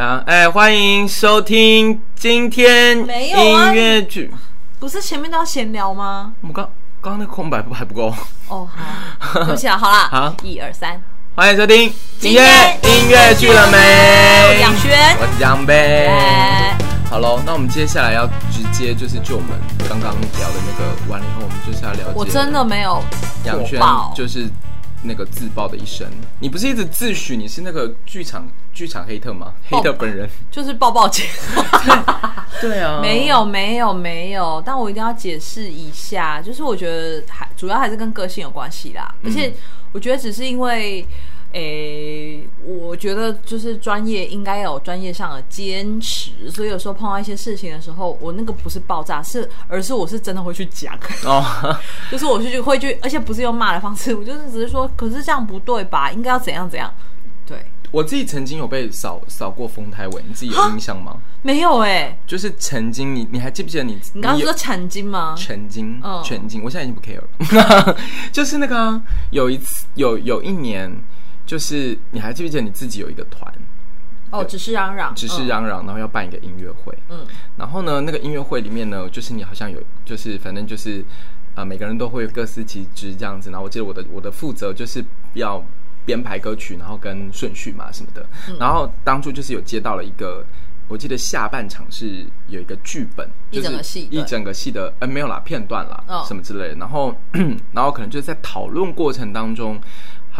啊，哎，欢迎收听今天音乐剧。不是前面都要闲聊吗？我们刚刚刚那个空白不还不够？哦，好，对不起啊，好啦，好，一二三，欢迎收听今天音乐剧了没？我是杨轩，我是杨贝。好喽，那我们接下来要直接就是就我们刚刚聊的那个完了以后，我们就是要了解。我真的没有杨轩就是。那个自爆的一生，你不是一直自诩你是那个剧场剧场黑特吗？哦、黑特本人就是爆爆姐。对啊，没有没有没有，但我一定要解释一下，就是我觉得还主要还是跟个性有关系啦，而且我觉得只是因为。诶、欸，我觉得就是专业应该有专业上的坚持，所以有时候碰到一些事情的时候，我那个不是爆炸，是而是我是真的会去讲哦，就是我去会去，而且不是用骂的方式，我就是只是说，可是这样不对吧？应该要怎样怎样？对，我自己曾经有被扫扫过风台尾，你自己有印象吗？没有哎、欸，就是曾经你你还记不记得你？你刚刚说曾经吗？曾经，嗯，曾经，我现在已经不 care 了，就是那个、啊、有一次有有一年。就是你还记不记得你自己有一个团？哦，只是嚷嚷，只是嚷嚷，然后要办一个音乐会。嗯，然后呢，那个音乐会里面呢，就是你好像有，就是反正就是啊、呃，每个人都会各司其职这样子。然后我记得我的我的负责就是要编排歌曲，然后跟顺序嘛什么的。嗯、然后当初就是有接到了一个，我记得下半场是有一个剧本，一整个戏，一整个戏的，呃，没有啦，片段啦，哦、什么之类的。然后，然后可能就是在讨论过程当中。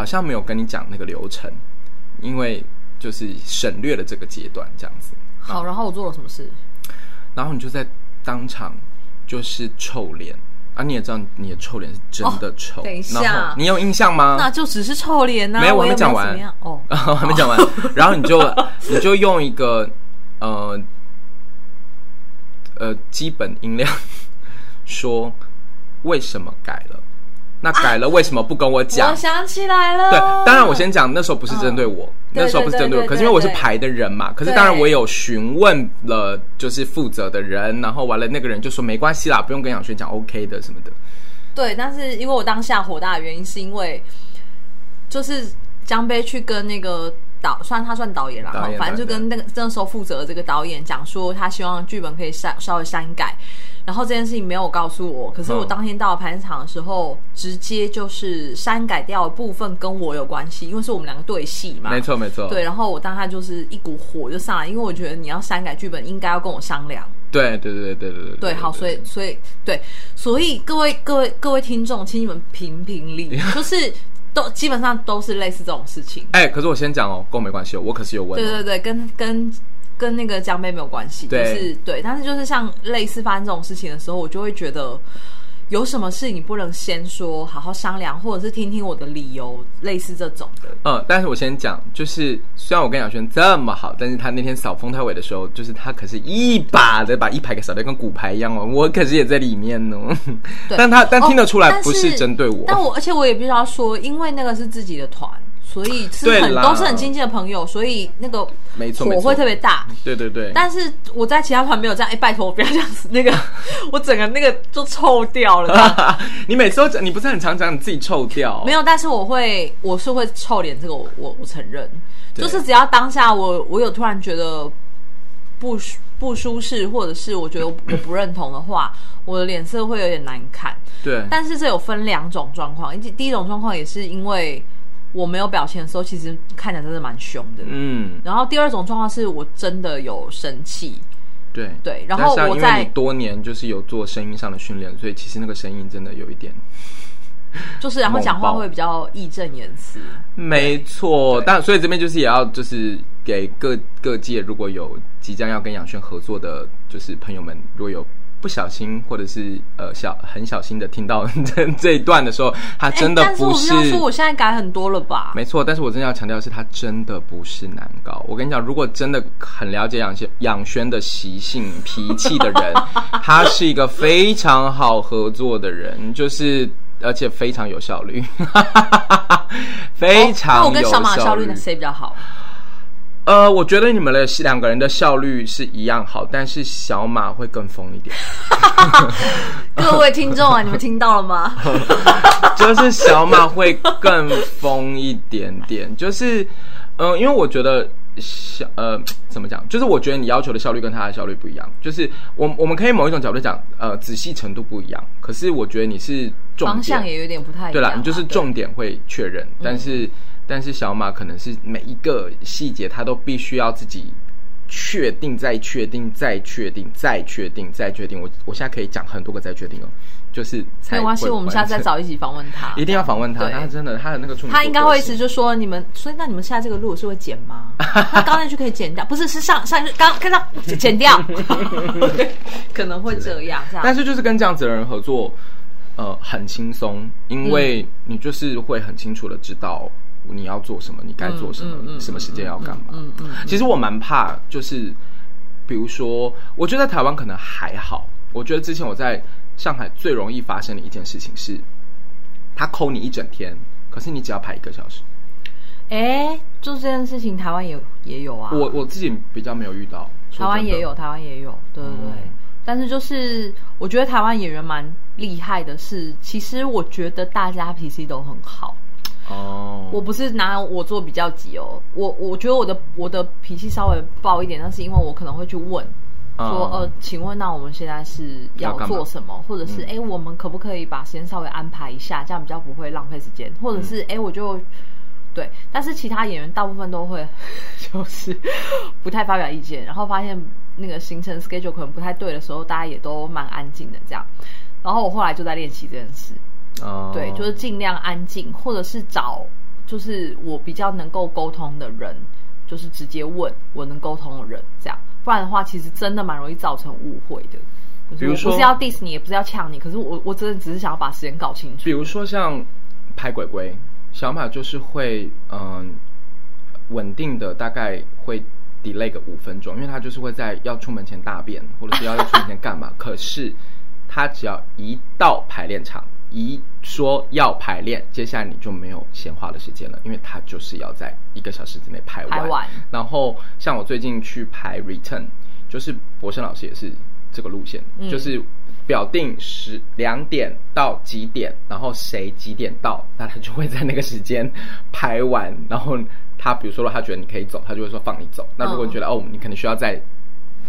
好像没有跟你讲那个流程，因为就是省略了这个阶段，这样子。好，然后我做了什么事？然后你就在当场就是臭脸啊！你也知道你的臭脸是真的臭。哦、等一下，你有印象吗？那就只是臭脸呐、啊。没有，我 还没讲完。哦，还没讲完。然后你就 你就用一个呃呃基本音量 说为什么改了。那改了为什么不跟我讲？我想起来了。对，当然我先讲，那时候不是针对我，那时候不是针对我，可是因为我是排的人嘛。可是当然我有询问了，就是负责的人，然后完了那个人就说没关系啦，不用跟杨轩讲，OK 的什么的。对，但是因为我当下火大的原因是因为，就是江杯去跟那个导，算他算导演啦，反正就跟那个那时候负责的这个导演讲说，他希望剧本可以删稍微删改。然后这件事情没有告诉我，可是我当天到了排练场的时候，嗯、直接就是删改掉的部分跟我有关系，因为是我们两个对戏嘛。没错，没错。对，然后我当下就是一股火就上来，因为我觉得你要删改剧本，应该要跟我商量。对，对，对，对，对，对，对。对，好，所以，所以，对，所以各位，各位，各位听众，请你们评评理，就是都基本上都是类似这种事情。哎，可是我先讲哦，跟我没关系哦，我可是有问。对对对，跟跟。跟那个江杯没有关系，对就是对，但是就是像类似发生这种事情的时候，我就会觉得有什么事你不能先说，好好商量，或者是听听我的理由，类似这种的。嗯，但是我先讲，就是虽然我跟杨轩这么好，但是他那天扫风太尾的时候，就是他可是一把的把一排给扫掉，跟骨牌一样哦，我可是也在里面哦。但他但听得出来不是针对我，哦、但，但我而且我也必须要说，因为那个是自己的团。所以是很都是很亲近的朋友，所以那个没错火会特别大。对对对。但是我在其他团没有这样，哎、欸，拜托我不要这样子，那个 我整个那个就臭掉了。你每次都讲，你不是很常讲你自己臭掉？没有，但是我会，我是会臭脸，这个我我我承认。就是只要当下我我有突然觉得不不舒适，或者是我觉得我不认同的话，我的脸色会有点难看。对。但是这有分两种状况，第一种状况也是因为。我没有表情的时候，其实看起来真的蛮凶的。嗯，然后第二种状况是我真的有生气。对对，然后我在多年就是有做声音上的训练，所以其实那个声音真的有一点，就是然后讲话会比较义正言辞。没错，但所以这边就是也要就是给各各界如果有即将要跟杨轩合作的，就是朋友们如果有。不小心，或者是呃小很小心的听到 这这一段的时候，他真的不是。欸、但是我说我现在改很多了吧？没错，但是我真的要强调的是，他真的不是难搞。我跟你讲，如果真的很了解杨轩杨轩的习性脾气的人，他是一个非常好合作的人，就是而且非常有效率，非常有效率。哦、那我跟小马效率呢，谁比较好？呃，我觉得你们的两个人的效率是一样好，但是小马会更疯一点。各位听众啊，你们听到了吗？就是小马会更疯一点点，就是，嗯、呃，因为我觉得小呃怎么讲？就是我觉得你要求的效率跟他的效率不一样。就是我我们可以某一种角度讲，呃，仔细程度不一样。可是我觉得你是重点方向也有点不太一样。对啦，你就是重点会确认，但是、嗯、但是小马可能是每一个细节他都必须要自己。确定，再确定，再确定，再确定，再确定。我我现在可以讲很多个再确定哦，就是没关系，我们下次再找一起访问他，一定要访问他。他真的，他的那个处女，他应该会一直就说你们，所以那你们现在这个路是会剪吗？他刚才就可以剪掉，不是是上上刚看到剪掉，可能会这样这样。但是就是跟这样子的人合作，呃，很轻松，因为你就是会很清楚的知道。你要做什么？你该做什么？嗯嗯嗯、什么时间要干嘛？嗯嗯，嗯，其实我蛮怕，就是比如说，我觉得在台湾可能还好。我觉得之前我在上海最容易发生的一件事情是，他抠你一整天，可是你只要排一个小时。哎，做这件事情，台湾也也有啊。我我自己比较没有遇到，台湾也有，台湾也有，对对对。嗯、但是就是我觉得台湾演员蛮厉害的是，其实我觉得大家脾气都很好。哦，我不是拿我做比较级哦，我我觉得我的我的脾气稍微暴一点，那是因为我可能会去问，说呃，请问那我们现在是要做什么，或者是哎，我们可不可以把时间稍微安排一下，这样比较不会浪费时间，或者是哎，我就对，但是其他演员大部分都会 就是不太发表意见，然后发现那个行程 schedule 可能不太对的时候，大家也都蛮安静的这样，然后我后来就在练习这件事。哦，对，就是尽量安静，或者是找就是我比较能够沟通的人，就是直接问我能沟通的人，这样，不然的话，其实真的蛮容易造成误会的。比如说，不是要 diss 你，也不是要呛你，可是我我真的只是想要把时间搞清楚。比如说像拍鬼鬼，小马就是会嗯稳定的大概会 delay 个五分钟，因为他就是会在要出门前大便，或者是要要出门前干嘛。可是他只要一到排练场。一说要排练，接下来你就没有闲话的时间了，因为他就是要在一个小时之内排完。排完。然后像我最近去排 Return，就是博生老师也是这个路线，嗯、就是表定十两点到几点，然后谁几点到，那他就会在那个时间排完。然后他比如说他觉得你可以走，他就会说放你走。那如果你觉得、嗯、哦，你可能需要再。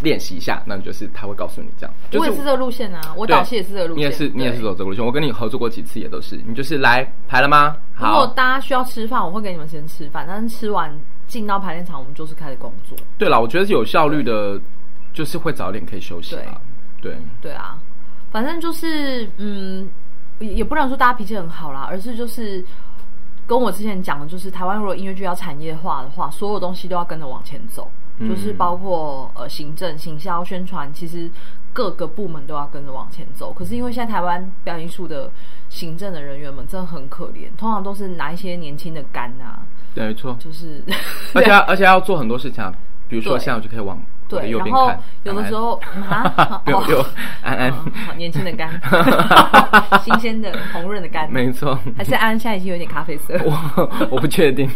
练习一下，那你就是他会告诉你这样。我也是这个路线啊，我导戏也是这个路线。你也是，你也是走这个路线。我跟你合作过几次，也都是你就是来排了吗？好。如果大家需要吃饭，我会给你们先吃饭，但是吃完进到排练场，我们就是开始工作。对了，我觉得有效率的，就是会早点可以休息啊。对对啊，反正就是嗯，也不能说大家脾气很好啦，而是就是跟我之前讲的，就是台湾如果音乐剧要产业化的话，所有东西都要跟着往前走。就是包括呃行政、行销、宣传，其实各个部门都要跟着往前走。可是因为现在台湾表演艺术的行政的人员们真的很可怜，通常都是拿一些年轻的干啊，对，没错，就是，而且 而且要做很多事情啊，比如说现在我就可以往。对，然后有的时候啊，有有安安，年轻的肝，新鲜的红润的肝，没错，还是安安现在已经有点咖啡色，我我不确定。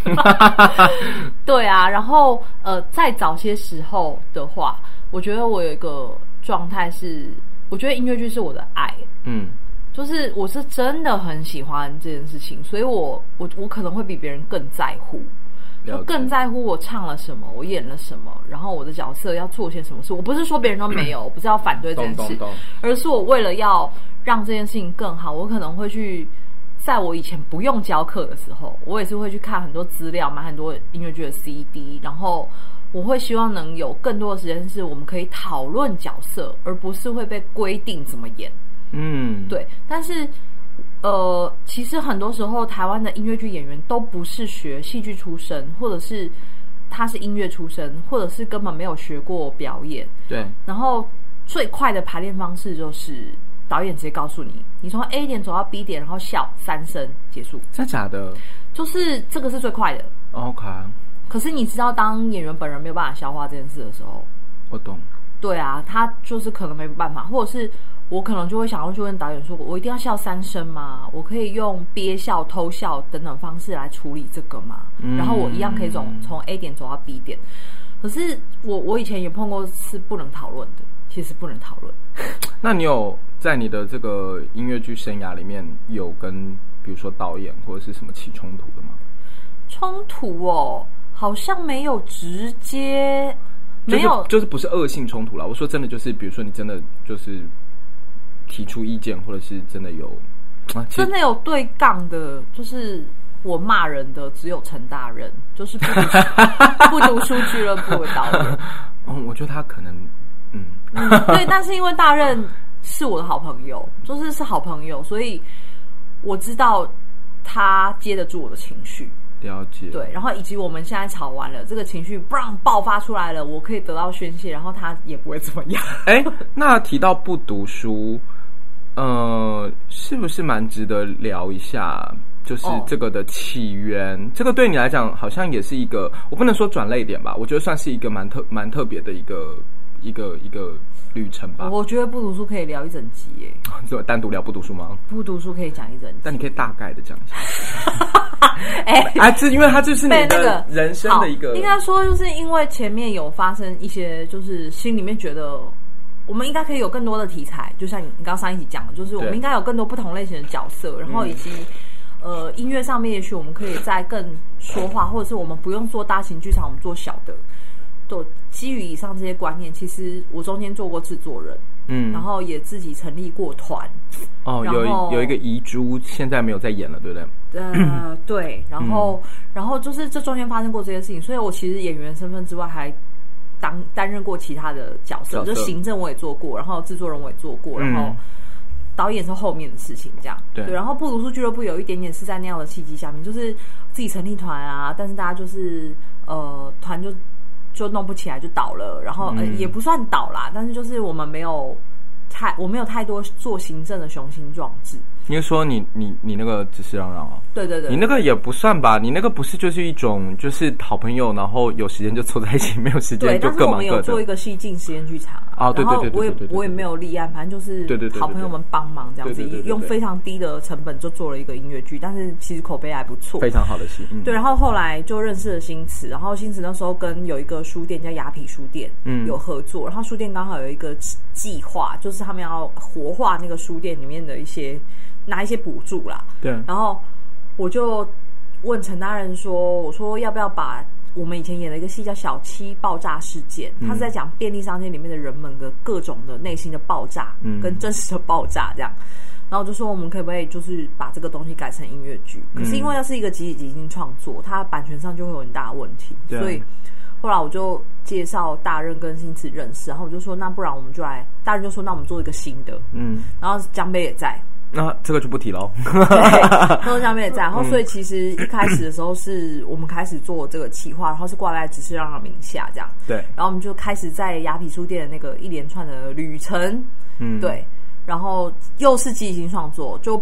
对啊，然后呃，在早些时候的话，我觉得我有一个状态是，我觉得音乐剧是我的爱，嗯，就是我是真的很喜欢这件事情，所以我我我可能会比别人更在乎。就更在乎我唱了什么，我演了什么，然后我的角色要做些什么事。我不是说别人都没有，我不是要反对这件事，而是我为了要让这件事情更好，我可能会去，在我以前不用教课的时候，我也是会去看很多资料，买很多音乐剧的 CD，然后我会希望能有更多的时间是我们可以讨论角色，而不是会被规定怎么演。嗯，对，但是。呃，其实很多时候，台湾的音乐剧演员都不是学戏剧出身，或者是他是音乐出身，或者是根本没有学过表演。对。然后最快的排练方式就是导演直接告诉你，你从 A 点走到 B 点，然后笑三声结束。真的假的？就是这个是最快的。OK。可是你知道，当演员本人没有办法消化这件事的时候，我懂。对啊，他就是可能没办法，或者是。我可能就会想要去问导演说：“我一定要笑三声吗？我可以用憋笑、偷笑等等方式来处理这个吗？嗯、然后我一样可以从从 A 点走到 B 点。可是我我以前也碰过是不能讨论的，其实不能讨论。那你有在你的这个音乐剧生涯里面有跟比如说导演或者是什么起冲突的吗？冲突哦，好像没有直接，没有，就是、就是不是恶性冲突了。我说真的，就是比如说你真的就是提出意见，或者是真的有啊，真的有对杠的，就是我骂人的只有陈大人，就是不读 不读书俱乐部的导演。嗯，我觉得他可能，嗯，嗯，对，但是因为大任是我的好朋友，就是是好朋友，所以我知道他接得住我的情绪。了解，对，然后以及我们现在吵完了，这个情绪不让爆发出来了，我可以得到宣泄，然后他也不会怎么样。哎，那提到不读书，呃，是不是蛮值得聊一下？就是这个的起源，哦、这个对你来讲好像也是一个，我不能说转泪点吧，我觉得算是一个蛮特蛮特别的一个一个一个旅程吧。我觉得不读书可以聊一整集耶，怎么单独聊不读书吗？不读书可以讲一整集，但你可以大概的讲一下。哎，啊，这因为它就是你的人生的一个，应该说就是因为前面有发生一些，就是心里面觉得我们应该可以有更多的题材，就像你你刚刚上一集讲的，就是我们应该有更多不同类型的角色，然后以及呃音乐上面，也许我们可以再更说话，或者是我们不用做大型剧场，我们做小的。都基于以上这些观念，其实我中间做过制作人。嗯，然后也自己成立过团，哦，有有一个遗珠，现在没有在演了，对不对？呃，对，然后、嗯、然后就是这中间发生过这些事情，所以我其实演员身份之外，还当担任过其他的角色，角色就行政我也做过，然后制作人我也做过，然后导演是后面的事情，这样对，对。然后不读书俱乐部有一点点是在那样的契机下面，就是自己成立团啊，但是大家就是呃团就。就弄不起来就倒了，然后、嗯呃、也不算倒啦，但是就是我们没有太我没有太多做行政的雄心壮志。你是说你你你那个只是嚷嚷啊？对对对，你那个也不算吧？你那个不是就是一种就是好朋友，然后有时间就凑在一起，没有时间就各忙各的。对，但是我们有做一个戏进实验剧场啊，对对对，我也我也没有立案，反正就是对对好朋友们帮忙这样子，用非常低的成本就做了一个音乐剧，但是其实口碑还不错，非常好的戏。嗯、对，然后后来就认识了新词，然后新词那时候跟有一个书店叫雅痞书店，嗯，有合作，然后书店刚好有一个计划，就是他们要活化那个书店里面的一些。拿一些补助啦，对。然后我就问陈大人说：“我说要不要把我们以前演的一个戏叫《小七爆炸事件》，他是在讲便利商店里面的人们的各种的内心的爆炸，嗯，跟真实的爆炸这样。然后我就说我们可不可以就是把这个东西改成音乐剧？可是因为要是一个集体即兴创作，它版权上就会有很大的问题，所以后来我就介绍大任跟新词认识，然后我就说那不然我们就来，大任就说那我们做一个新的，嗯，然后江北也在。”那这个就不提了。对，后下面也在，然后所以其实一开始的时候是我们开始做这个企划，然后是挂在只是让他名下这样。对，然后我们就开始在雅痞书店的那个一连串的旅程。嗯，对，然后又是即兴创作，就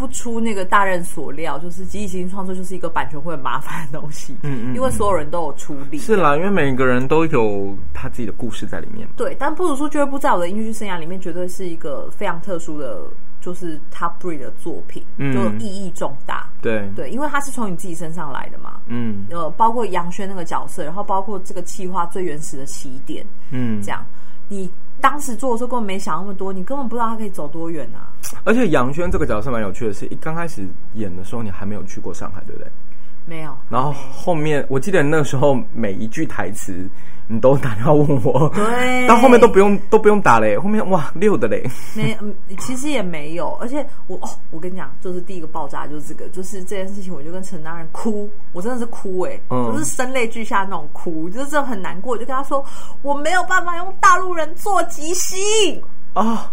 不出那个大人所料，就是即兴创作就是一个版权会很麻烦的东西。嗯，嗯嗯，因为所有人都有出力。是啦，因为每个人都有他自己的故事在里面。对，但不读书俱乐部在我的音乐剧生涯里面绝对是一个非常特殊的。就是 top three 的作品，嗯、就意义重大。对对，因为它是从你自己身上来的嘛。嗯，呃，包括杨轩那个角色，然后包括这个企划最原始的起点。嗯，这样，你当时做的时候根本没想那么多，你根本不知道他可以走多远啊。而且杨轩这个角色蛮有趣的是，一刚开始演的时候，你还没有去过上海，对不对？没有。然后后面，我记得那时候每一句台词。你都打电话问我，对，到后面都不用都不用打嘞，后面哇六的嘞，没，其实也没有，而且我哦，我跟你讲，就是第一个爆炸就是这个，就是这件事情，我就跟陈大人哭，我真的是哭哎，嗯、就是声泪俱下那种哭，就是真的很难过，我就跟他说我没有办法用大陆人做即兴。啊，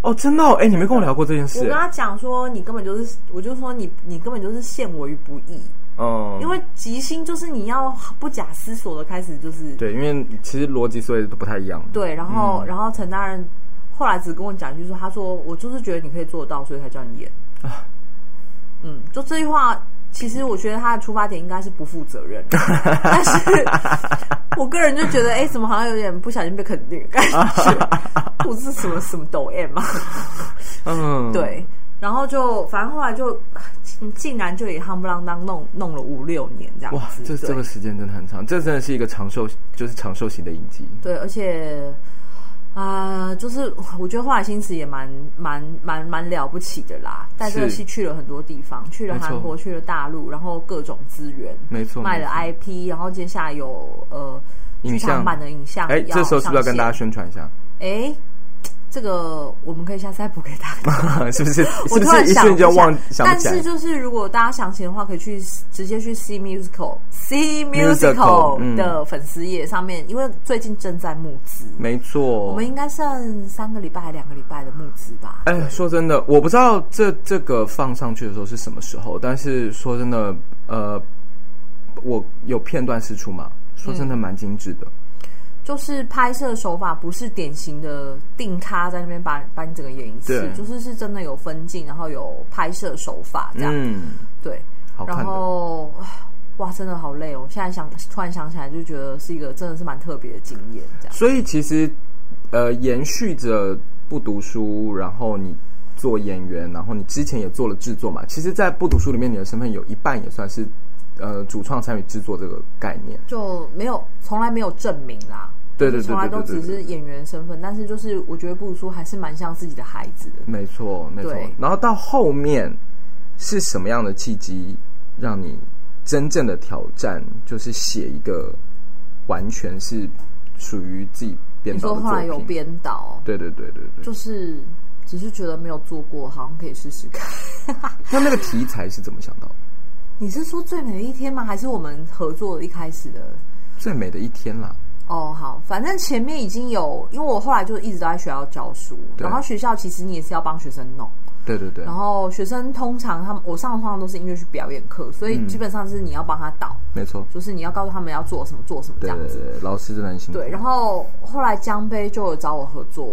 哦，真的，哎，你没跟我聊过这件事，我跟他讲说你根本就是，我就说你你根本就是陷我于不义。哦，因为即兴就是你要不假思索的开始，就是对，因为其实逻辑所以都不太一样。对，然后、嗯、然后陈大人后来只跟我讲一句说，他说我就是觉得你可以做到，所以才叫你演啊。嗯，就这句话，其实我觉得他的出发点应该是不负责任，但是我个人就觉得，哎，怎么好像有点不小心被肯定，感觉 不是什么什么抖 M 嘛？嗯，对。然后就反正后来就 竟然就也夯不啷当弄弄了五六年这样子。哇，这这个时间真的很长，这真的是一个长寿，就是长寿型的影集。对，而且啊、呃，就是我觉得华海星驰也蛮蛮蛮蛮了不起的啦，带这个戏去了很多地方，去了韩国，去了大陆，然后各种资源，没错，卖了 IP，然后接下来有呃剧场版的影像，哎，这时候是不是要跟大家宣传一下？哎。这个我们可以下次再补给大家，是不是？我突然想但是就是如果大家想起的话，可以去直接去 see musical see Musical 的粉丝页上面，因为最近正在募资，没错，我们应该剩三个礼拜还两个礼拜的募资吧？哎，说真的，我不知道这这个放上去的时候是什么时候，但是说真的，呃，我有片段试出嘛？说真的，蛮精致的。就是拍摄手法不是典型的定咖在那边把把你整个演一次，就是是真的有分镜，然后有拍摄手法这样。嗯，对，然后哇，真的好累哦！现在想突然想起来，就觉得是一个真的是蛮特别的经验。这样，所以其实呃，延续着不读书，然后你做演员，然后你之前也做了制作嘛。其实，在不读书里面，你的身份有一半也算是。呃，主创参与制作这个概念就没有，从来没有证明啦。对对对，从来都只是演员身份。但是就是我觉得不读书还是蛮像自己的孩子的。没错，没错。然后到后面是什么样的契机让你真正的挑战，就是写一个完全是属于自己编导的作品？你说后来有编导？对对对对对，就是只是觉得没有做过，好像可以试试看。那那个题材是怎么想到的？你是说最美的一天吗？还是我们合作的一开始的最美的一天啦？哦，好，反正前面已经有，因为我后来就一直都在学校教书，对然后学校其实你也是要帮学生弄，对对对。然后学生通常他们我上的通常都是音乐剧表演课，所以基本上是你要帮他导，没错、嗯，就是你要告诉他们要做什么做什么这样子。对对对，老师真的很辛苦。对，然后后来江杯就有找我合作，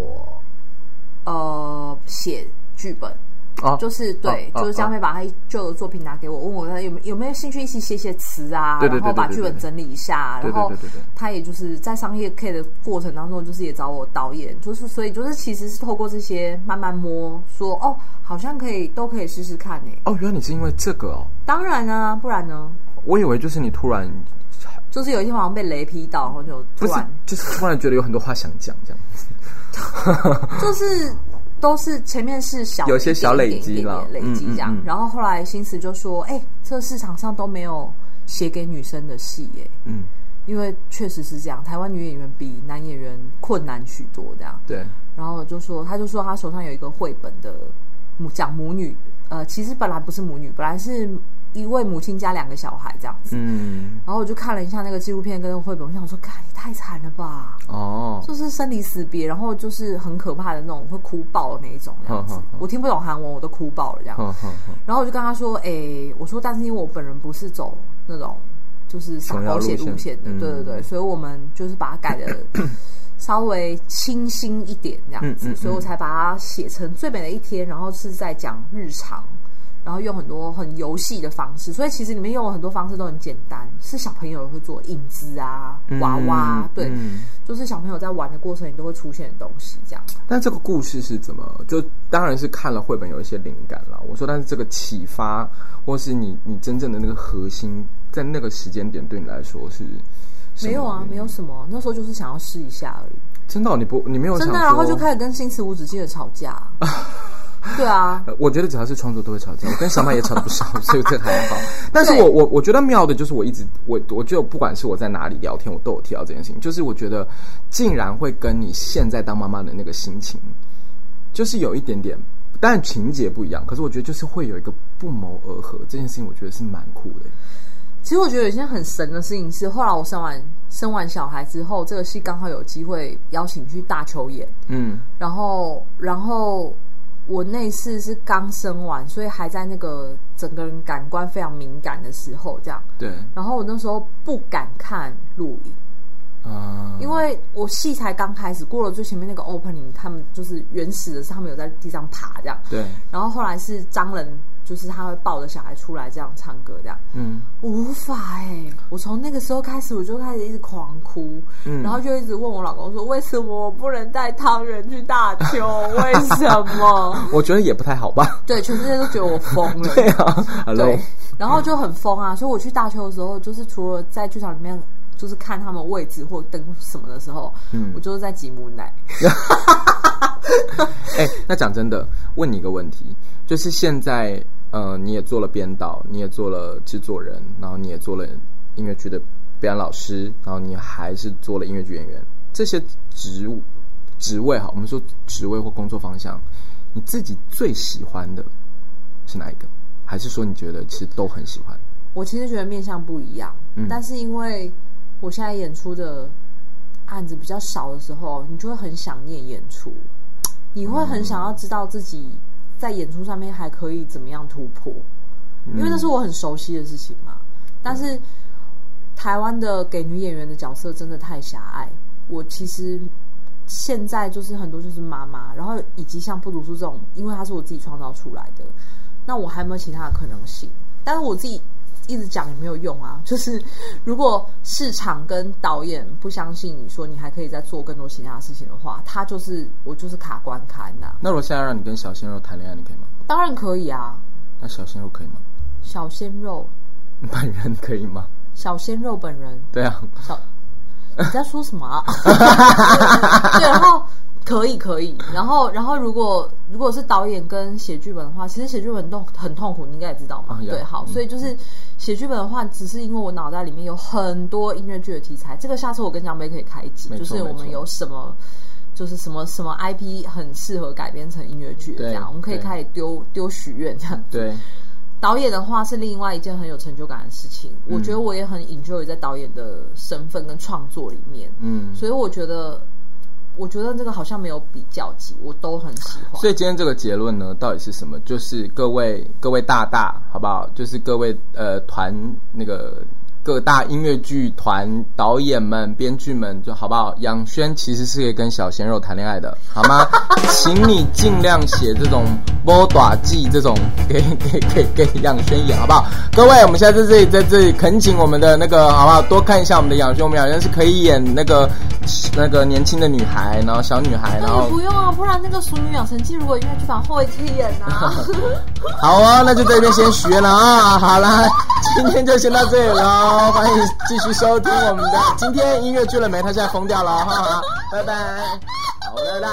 呃，写剧本。哦，就是对，就是江杯把他旧的作品拿给我，问我他有没有没有兴趣一起写写词啊，然后把剧本整理一下，然后他也就是在商业 K 的过程当中，就是也找我导演，就是所以就是其实是透过这些慢慢摸，说哦，好像可以都可以试试看呢。哦，原来你是因为这个哦？当然啊，不然呢？我以为就是你突然，就是有一天晚上被雷劈到，然后就突然就是突然觉得有很多话想讲这样子，就是。都是前面是小有些小累积了，累积这样，嗯嗯嗯、然后后来新词就说：“哎、欸，这市场上都没有写给女生的戏耶。”嗯，因为确实是这样，台湾女演员比男演员困难许多，这样。对。然后就说，他就说他手上有一个绘本的母讲母女，呃，其实本来不是母女，本来是。一位母亲加两个小孩这样子，嗯，然后我就看了一下那个纪录片跟绘本，我想说，看你太惨了吧，哦，就是生离死别，然后就是很可怕的那种会哭爆的那一种这样子，我听不懂韩文，我都哭爆了这样，然后我就跟他说，哎、欸，我说，但是因为我本人不是走那种就是撒狗血路线的，对对对，所以我们就是把它改的稍微清新一点这样子，所以我才把它写成最美的一天，然后是在讲日常。然后用很多很游戏的方式，所以其实里面用了很多方式都很简单，是小朋友会做影子啊、娃娃，嗯、对，嗯、就是小朋友在玩的过程里都会出现的东西，这样。但这个故事是怎么？就当然是看了绘本有一些灵感了。我说，但是这个启发，或是你你真正的那个核心，在那个时间点对你来说是？没有啊，没有什么，那时候就是想要试一下而已。真的、哦，你不，你没有真的，然后就开始跟星驰无止境的吵架。对啊，我觉得只要是创作都会吵架，我跟小马也吵得不少，所以这还好。但是我我我觉得妙的就是我一直我我就不管是我在哪里聊天，我都有提到这件事情，就是我觉得竟然会跟你现在当妈妈的那个心情，就是有一点点，但情节不一样，可是我觉得就是会有一个不谋而合，这件事情我觉得是蛮酷的。其实我觉得有一件很神的事情是，后来我生完生完小孩之后，这个戏刚好有机会邀请去大邱演，嗯，然后然后。我那次是刚生完，所以还在那个整个人感官非常敏感的时候，这样。对。然后我那时候不敢看录影，啊，因为我戏才刚开始，过了最前面那个 opening，他们就是原始的是他们有在地上爬这样。对。然后后来是张人。就是他会抱着小孩出来这样唱歌，这样，嗯，无法哎、欸！我从那个时候开始，我就开始一直狂哭，嗯，然后就一直问我老公说：“为什么我不能带汤圆去大邱？为什么？”我觉得也不太好吧。对，全世界都觉得我疯了。对啊，Hello。对，然后就很疯啊！所以我去大邱的时候，就是除了在剧场里面就是看他们位置或灯什么的时候，嗯，我就是在挤母奶。哎、欸，那讲真的，问你一个问题，就是现在呃，你也做了编导，你也做了制作人，然后你也做了音乐剧的表演老师，然后你还是做了音乐剧演员，这些职务职位哈，我们说职位或工作方向，你自己最喜欢的是哪一个？还是说你觉得其实都很喜欢？我其实觉得面向不一样，嗯，但是因为我现在演出的案子比较少的时候，你就会很想念演出，你会很想要知道自己在演出上面还可以怎么样突破，因为那是我很熟悉的事情嘛。但是台湾的给女演员的角色真的太狭隘，我其实现在就是很多就是妈妈，然后以及像不读书这种，因为它是我自己创造出来的。那我还有没有其他的可能性？但是我自己一直讲也没有用啊。就是如果市场跟导演不相信你说你还可以再做更多其他的事情的话，他就是我就是卡关卡那。那我现在让你跟小鲜肉谈恋爱，你可以吗？当然可以啊。那小鲜肉可以吗？小鲜肉 本人可以吗？小鲜肉本人对啊。小你在说什么啊？对，然后。可以可以，然后然后如果如果是导演跟写剧本的话，其实写剧本都很痛苦，你应该也知道嘛。Oh. 对，好，所以就是写剧本的话，只是因为我脑袋里面有很多音乐剧的题材，这个下次我跟江杯可以开一集，就是我们有什么，就是什么什么 IP 很适合改编成音乐剧这样，我们可以开始丢丢许愿这样。对，导演的话是另外一件很有成就感的事情，嗯、我觉得我也很 enjoy 在导演的身份跟创作里面，嗯，所以我觉得。我觉得这个好像没有比较级，我都很喜欢。所以今天这个结论呢，到底是什么？就是各位各位大大，好不好？就是各位呃团那个。各大音乐剧团导演们、编剧们，就好不好？仰瑄其实是可以跟小鲜肉谈恋爱的，好吗？请你尽量写这种摸短记这种 给给给给仰瑄演，好不好？各位，我们现在在这里，在这里恳请我们的那个，好不好？多看一下我们的养轩，我们养轩是可以演那个那个年轻的女孩，然后小女孩，然后不用啊，不然那个《熟女养成记》如果音乐剧版后也可以演啊。好啊，那就这边先许愿了啊。好啦，今天就先到这里了。好，欢迎继续收听我们的今天音乐剧了没？他现在疯掉了，哈，拜拜，好的啦。